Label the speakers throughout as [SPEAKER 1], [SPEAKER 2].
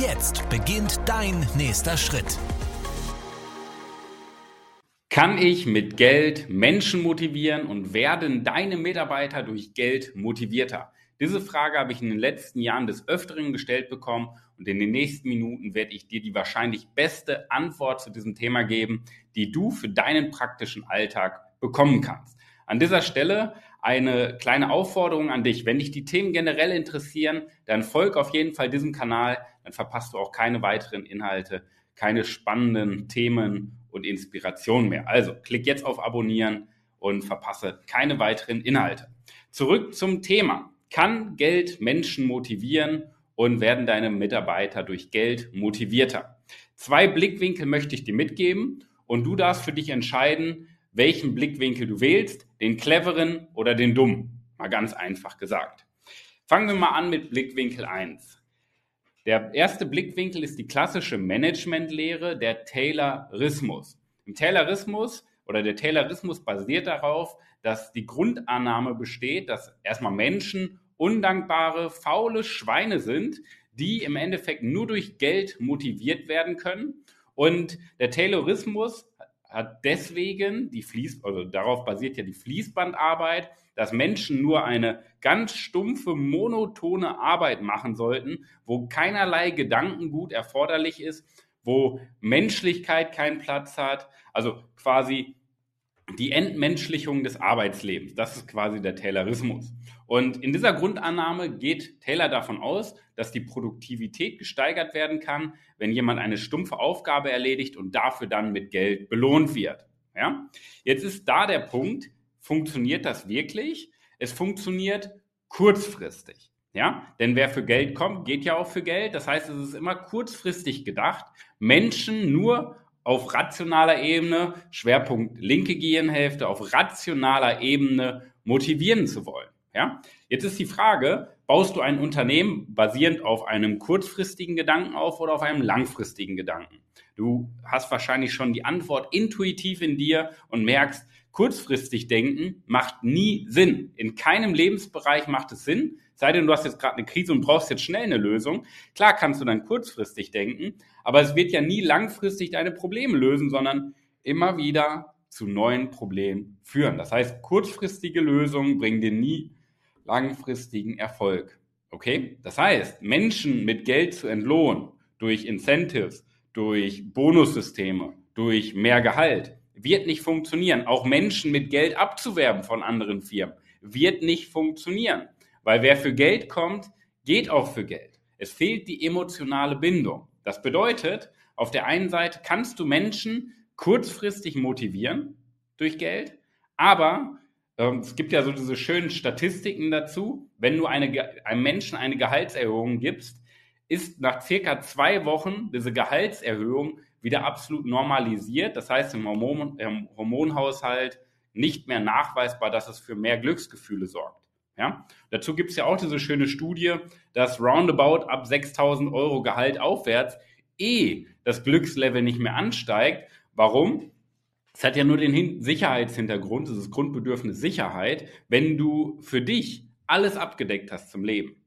[SPEAKER 1] Jetzt beginnt dein nächster Schritt.
[SPEAKER 2] Kann ich mit Geld Menschen motivieren und werden deine Mitarbeiter durch Geld motivierter? Diese Frage habe ich in den letzten Jahren des Öfteren gestellt bekommen und in den nächsten Minuten werde ich dir die wahrscheinlich beste Antwort zu diesem Thema geben, die du für deinen praktischen Alltag bekommen kannst. An dieser Stelle eine kleine Aufforderung an dich. Wenn dich die Themen generell interessieren, dann folg auf jeden Fall diesem Kanal, dann verpasst du auch keine weiteren Inhalte, keine spannenden Themen und Inspiration mehr. Also klick jetzt auf Abonnieren und verpasse keine weiteren Inhalte. Zurück zum Thema. Kann Geld Menschen motivieren und werden deine Mitarbeiter durch Geld motivierter? Zwei Blickwinkel möchte ich dir mitgeben und du darfst für dich entscheiden, welchen Blickwinkel du wählst, den cleveren oder den dummen. Mal ganz einfach gesagt. Fangen wir mal an mit Blickwinkel 1. Der erste Blickwinkel ist die klassische Managementlehre, der Taylorismus. Im Taylorismus oder der Taylorismus basiert darauf, dass die Grundannahme besteht, dass erstmal Menschen undankbare, faule Schweine sind, die im Endeffekt nur durch Geld motiviert werden können. Und der Taylorismus hat deswegen die Fließ, also darauf basiert ja die Fließbandarbeit, dass Menschen nur eine ganz stumpfe, monotone Arbeit machen sollten, wo keinerlei Gedankengut erforderlich ist, wo Menschlichkeit keinen Platz hat, also quasi die Entmenschlichung des Arbeitslebens. Das ist quasi der Taylorismus. Und in dieser Grundannahme geht Taylor davon aus, dass die Produktivität gesteigert werden kann, wenn jemand eine stumpfe Aufgabe erledigt und dafür dann mit Geld belohnt wird. Ja? Jetzt ist da der Punkt, funktioniert das wirklich? Es funktioniert kurzfristig. Ja, denn wer für Geld kommt, geht ja auch für Geld. Das heißt, es ist immer kurzfristig gedacht, Menschen nur auf rationaler Ebene, Schwerpunkt linke Gehirnhälfte, auf rationaler Ebene motivieren zu wollen. Ja, jetzt ist die Frage, baust du ein Unternehmen basierend auf einem kurzfristigen Gedanken auf oder auf einem langfristigen Gedanken? Du hast wahrscheinlich schon die Antwort intuitiv in dir und merkst, kurzfristig denken macht nie Sinn. In keinem Lebensbereich macht es Sinn. Sei denn, du hast jetzt gerade eine Krise und brauchst jetzt schnell eine Lösung. Klar kannst du dann kurzfristig denken, aber es wird ja nie langfristig deine Probleme lösen, sondern immer wieder zu neuen Problemen führen. Das heißt, kurzfristige Lösungen bringen dir nie langfristigen Erfolg. Okay? Das heißt, Menschen mit Geld zu entlohnen durch Incentives, durch Bonussysteme, durch mehr Gehalt, wird nicht funktionieren. Auch Menschen mit Geld abzuwerben von anderen Firmen wird nicht funktionieren. Weil wer für Geld kommt, geht auch für Geld. Es fehlt die emotionale Bindung. Das bedeutet, auf der einen Seite kannst du Menschen kurzfristig motivieren durch Geld, aber ähm, es gibt ja so diese schönen Statistiken dazu. Wenn du eine, einem Menschen eine Gehaltserhöhung gibst, ist nach circa zwei Wochen diese Gehaltserhöhung wieder absolut normalisiert. Das heißt, im, Hormon, im Hormonhaushalt nicht mehr nachweisbar, dass es für mehr Glücksgefühle sorgt. Ja? Dazu gibt es ja auch diese schöne Studie, dass roundabout ab 6000 Euro Gehalt aufwärts eh das Glückslevel nicht mehr ansteigt. Warum? Es hat ja nur den Hin Sicherheitshintergrund, das ist Grundbedürfnis Sicherheit. Wenn du für dich alles abgedeckt hast zum Leben,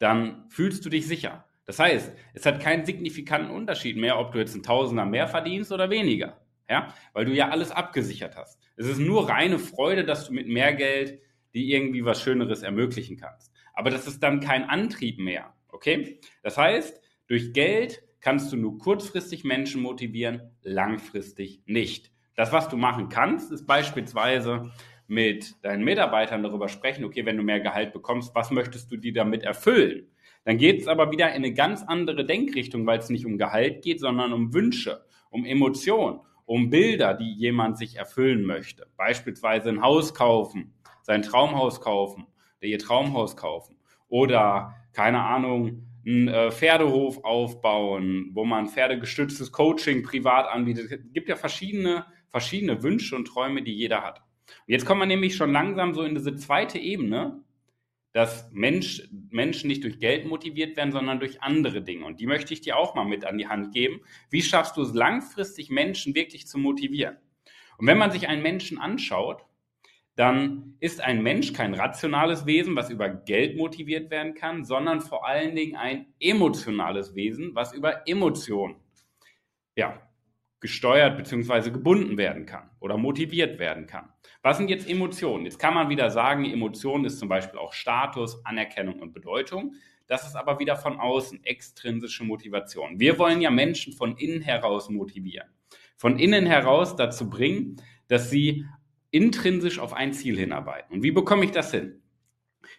[SPEAKER 2] dann fühlst du dich sicher. Das heißt, es hat keinen signifikanten Unterschied mehr, ob du jetzt ein Tausender mehr verdienst oder weniger. Ja, weil du ja alles abgesichert hast. Es ist nur reine Freude, dass du mit mehr Geld dir irgendwie was Schöneres ermöglichen kannst. Aber das ist dann kein Antrieb mehr. Okay? Das heißt, durch Geld kannst du nur kurzfristig Menschen motivieren, langfristig nicht. Das, was du machen kannst, ist beispielsweise mit deinen Mitarbeitern darüber sprechen, okay, wenn du mehr Gehalt bekommst, was möchtest du dir damit erfüllen? Dann geht es aber wieder in eine ganz andere Denkrichtung, weil es nicht um Gehalt geht, sondern um Wünsche, um Emotionen, um Bilder, die jemand sich erfüllen möchte. Beispielsweise ein Haus kaufen, sein Traumhaus kaufen, ihr Traumhaus kaufen oder keine Ahnung, einen äh, Pferdehof aufbauen, wo man pferdegestütztes Coaching privat anbietet. Es gibt ja verschiedene, verschiedene Wünsche und Träume, die jeder hat. Jetzt kommen wir nämlich schon langsam so in diese zweite Ebene, dass Mensch, Menschen nicht durch Geld motiviert werden, sondern durch andere Dinge. Und die möchte ich dir auch mal mit an die Hand geben. Wie schaffst du es langfristig, Menschen wirklich zu motivieren? Und wenn man sich einen Menschen anschaut, dann ist ein Mensch kein rationales Wesen, was über Geld motiviert werden kann, sondern vor allen Dingen ein emotionales Wesen, was über Emotionen ja, gesteuert bzw. gebunden werden kann oder motiviert werden kann. Was sind jetzt Emotionen? Jetzt kann man wieder sagen, Emotionen ist zum Beispiel auch Status, Anerkennung und Bedeutung. Das ist aber wieder von außen, extrinsische Motivation. Wir wollen ja Menschen von innen heraus motivieren. Von innen heraus dazu bringen, dass sie intrinsisch auf ein Ziel hinarbeiten. Und wie bekomme ich das hin?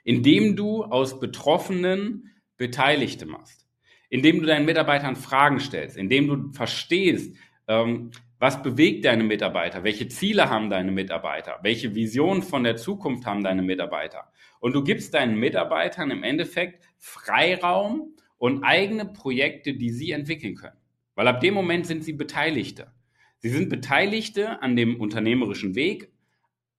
[SPEAKER 2] Indem du aus Betroffenen Beteiligte machst, indem du deinen Mitarbeitern Fragen stellst, indem du verstehst, was bewegt deine Mitarbeiter, welche Ziele haben deine Mitarbeiter, welche Visionen von der Zukunft haben deine Mitarbeiter. Und du gibst deinen Mitarbeitern im Endeffekt Freiraum und eigene Projekte, die sie entwickeln können. Weil ab dem Moment sind sie Beteiligte. Sie sind Beteiligte an dem unternehmerischen Weg,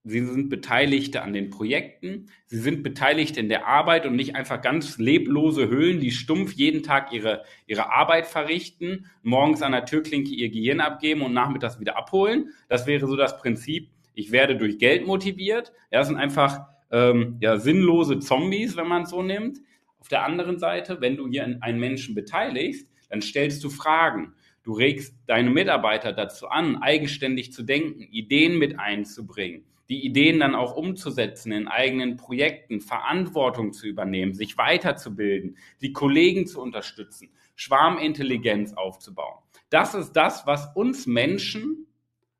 [SPEAKER 2] Sie sind Beteiligte an den Projekten. Sie sind beteiligt in der Arbeit und nicht einfach ganz leblose Höhlen, die stumpf jeden Tag ihre, ihre Arbeit verrichten, morgens an der Türklinke ihr Gehirn abgeben und nachmittags wieder abholen. Das wäre so das Prinzip, ich werde durch Geld motiviert. Ja, das sind einfach ähm, ja, sinnlose Zombies, wenn man es so nimmt. Auf der anderen Seite, wenn du hier einen Menschen beteiligst, dann stellst du Fragen. Du regst deine Mitarbeiter dazu an, eigenständig zu denken, Ideen mit einzubringen die Ideen dann auch umzusetzen in eigenen Projekten, Verantwortung zu übernehmen, sich weiterzubilden, die Kollegen zu unterstützen, Schwarmintelligenz aufzubauen. Das ist das, was uns Menschen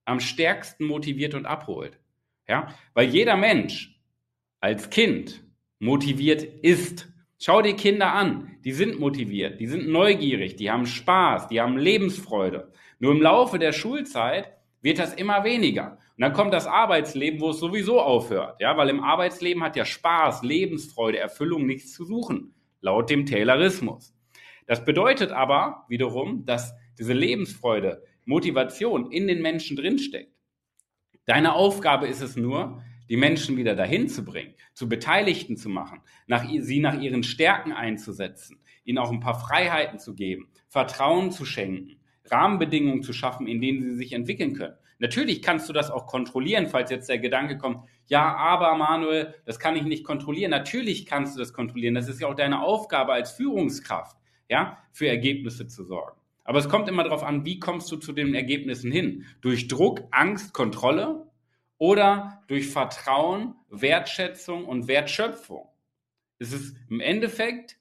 [SPEAKER 2] am stärksten motiviert und abholt. Ja, weil jeder Mensch als Kind motiviert ist. Schau dir Kinder an, die sind motiviert, die sind neugierig, die haben Spaß, die haben Lebensfreude. Nur im Laufe der Schulzeit wird das immer weniger. Und dann kommt das Arbeitsleben, wo es sowieso aufhört. Ja, weil im Arbeitsleben hat ja Spaß, Lebensfreude, Erfüllung nichts zu suchen, laut dem Taylorismus. Das bedeutet aber wiederum, dass diese Lebensfreude, Motivation in den Menschen drinsteckt. Deine Aufgabe ist es nur, die Menschen wieder dahin zu bringen, zu Beteiligten zu machen, nach, sie nach ihren Stärken einzusetzen, ihnen auch ein paar Freiheiten zu geben, Vertrauen zu schenken, Rahmenbedingungen zu schaffen, in denen sie sich entwickeln können. Natürlich kannst du das auch kontrollieren, falls jetzt der Gedanke kommt, ja, aber Manuel, das kann ich nicht kontrollieren. Natürlich kannst du das kontrollieren. Das ist ja auch deine Aufgabe als Führungskraft, ja, für Ergebnisse zu sorgen. Aber es kommt immer darauf an, wie kommst du zu den Ergebnissen hin? Durch Druck, Angst, Kontrolle oder durch Vertrauen, Wertschätzung und Wertschöpfung? Es ist im Endeffekt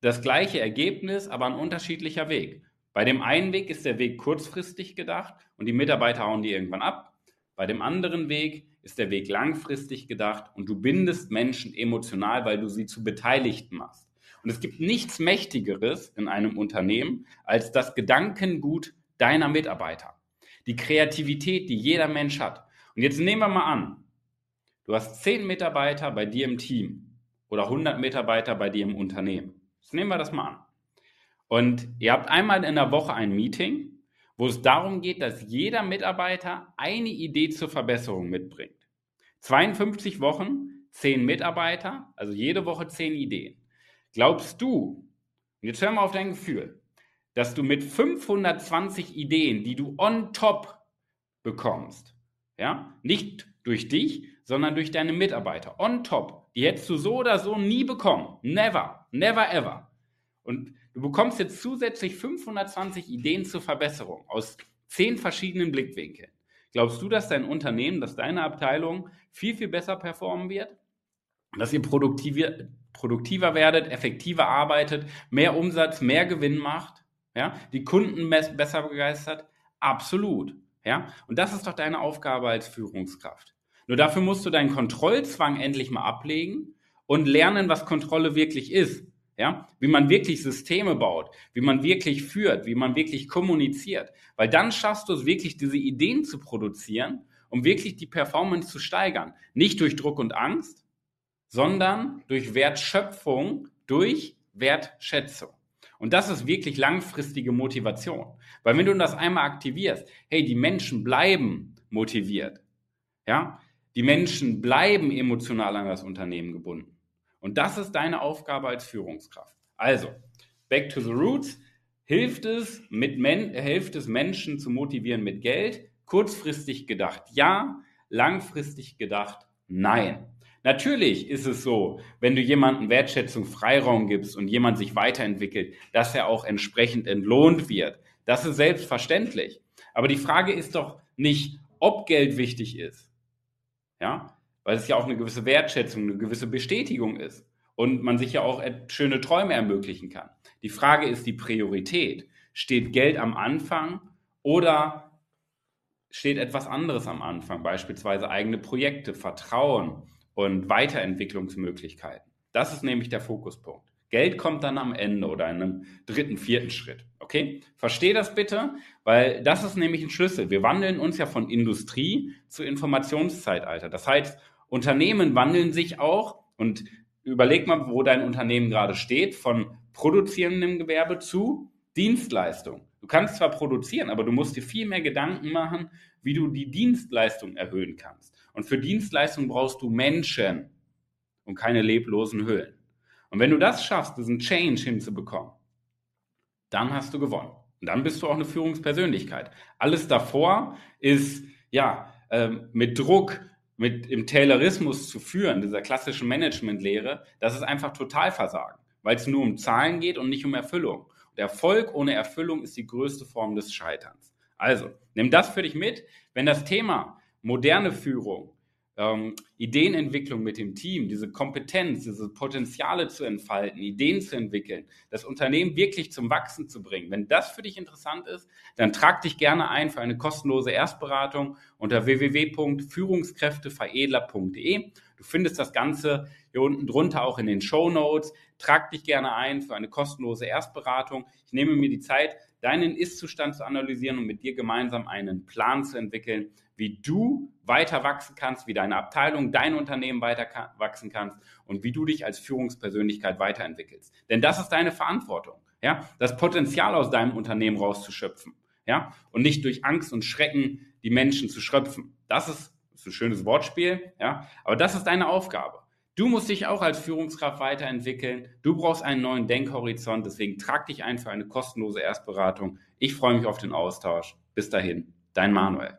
[SPEAKER 2] das gleiche Ergebnis, aber ein unterschiedlicher Weg. Bei dem einen Weg ist der Weg kurzfristig gedacht und die Mitarbeiter hauen die irgendwann ab. Bei dem anderen Weg ist der Weg langfristig gedacht und du bindest Menschen emotional, weil du sie zu Beteiligten machst. Und es gibt nichts Mächtigeres in einem Unternehmen als das Gedankengut deiner Mitarbeiter. Die Kreativität, die jeder Mensch hat. Und jetzt nehmen wir mal an, du hast zehn Mitarbeiter bei dir im Team oder 100 Mitarbeiter bei dir im Unternehmen. Jetzt nehmen wir das mal an. Und ihr habt einmal in der Woche ein Meeting, wo es darum geht, dass jeder Mitarbeiter eine Idee zur Verbesserung mitbringt. 52 Wochen, 10 Mitarbeiter, also jede Woche 10 Ideen. Glaubst du, und jetzt hör mal auf dein Gefühl, dass du mit 520 Ideen, die du on top bekommst, ja, nicht durch dich, sondern durch deine Mitarbeiter, on top, die hättest du so oder so nie bekommen. Never, never ever. Und Du bekommst jetzt zusätzlich 520 Ideen zur Verbesserung aus zehn verschiedenen Blickwinkeln. Glaubst du, dass dein Unternehmen, dass deine Abteilung viel, viel besser performen wird? Dass ihr produktiver, produktiver werdet, effektiver arbeitet, mehr Umsatz, mehr Gewinn macht? Ja? Die Kunden besser begeistert? Absolut. Ja? Und das ist doch deine Aufgabe als Führungskraft. Nur dafür musst du deinen Kontrollzwang endlich mal ablegen und lernen, was Kontrolle wirklich ist. Ja, wie man wirklich Systeme baut, wie man wirklich führt, wie man wirklich kommuniziert. Weil dann schaffst du es wirklich, diese Ideen zu produzieren, um wirklich die Performance zu steigern. Nicht durch Druck und Angst, sondern durch Wertschöpfung, durch Wertschätzung. Und das ist wirklich langfristige Motivation. Weil wenn du das einmal aktivierst, hey, die Menschen bleiben motiviert. Ja? Die Menschen bleiben emotional an das Unternehmen gebunden. Und das ist deine Aufgabe als Führungskraft. Also, back to the roots. Hilft es, mit Men hilft es Menschen zu motivieren mit Geld? Kurzfristig gedacht ja, langfristig gedacht nein. Natürlich ist es so, wenn du jemandem Wertschätzung, Freiraum gibst und jemand sich weiterentwickelt, dass er auch entsprechend entlohnt wird. Das ist selbstverständlich. Aber die Frage ist doch nicht, ob Geld wichtig ist. Ja, weil es ja auch eine gewisse Wertschätzung, eine gewisse Bestätigung ist und man sich ja auch schöne Träume ermöglichen kann. Die Frage ist die Priorität. Steht Geld am Anfang oder steht etwas anderes am Anfang, beispielsweise eigene Projekte, Vertrauen und Weiterentwicklungsmöglichkeiten? Das ist nämlich der Fokuspunkt. Geld kommt dann am Ende oder in einem dritten, vierten Schritt. Okay? Versteh das bitte, weil das ist nämlich ein Schlüssel. Wir wandeln uns ja von Industrie zu Informationszeitalter. Das heißt, Unternehmen wandeln sich auch und überleg mal, wo dein Unternehmen gerade steht, von produzierendem Gewerbe zu Dienstleistung. Du kannst zwar produzieren, aber du musst dir viel mehr Gedanken machen, wie du die Dienstleistung erhöhen kannst. Und für Dienstleistung brauchst du Menschen und keine leblosen Hüllen. Und wenn du das schaffst, diesen Change hinzubekommen, dann hast du gewonnen. Und dann bist du auch eine Führungspersönlichkeit. Alles davor ist, ja, ähm, mit Druck, mit im Taylorismus zu führen, dieser klassischen Managementlehre, das ist einfach Totalversagen, weil es nur um Zahlen geht und nicht um Erfüllung. Und Erfolg ohne Erfüllung ist die größte Form des Scheiterns. Also, nimm das für dich mit. Wenn das Thema moderne Führung, ähm, Ideenentwicklung mit dem Team, diese Kompetenz, diese Potenziale zu entfalten, Ideen zu entwickeln, das Unternehmen wirklich zum Wachsen zu bringen. Wenn das für dich interessant ist, dann trag dich gerne ein für eine kostenlose Erstberatung unter www.führungskräfteveredler.de. Du findest das Ganze hier unten drunter auch in den Show Notes. Trag dich gerne ein für eine kostenlose Erstberatung. Ich nehme mir die Zeit, deinen Ist-Zustand zu analysieren und mit dir gemeinsam einen Plan zu entwickeln, wie du weiter wachsen kannst, wie deine Abteilung, dein Unternehmen weiter wachsen kannst und wie du dich als Führungspersönlichkeit weiterentwickelst. Denn das ist deine Verantwortung, ja, das Potenzial aus deinem Unternehmen rauszuschöpfen, ja, und nicht durch Angst und Schrecken die Menschen zu schröpfen. Das ist, das ist ein schönes Wortspiel, ja, aber das ist deine Aufgabe. Du musst dich auch als Führungskraft weiterentwickeln. Du brauchst einen neuen Denkhorizont. Deswegen trag dich ein für eine kostenlose Erstberatung. Ich freue mich auf den Austausch. Bis dahin, dein Manuel.